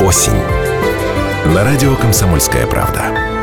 осень. На радио «Комсомольская правда».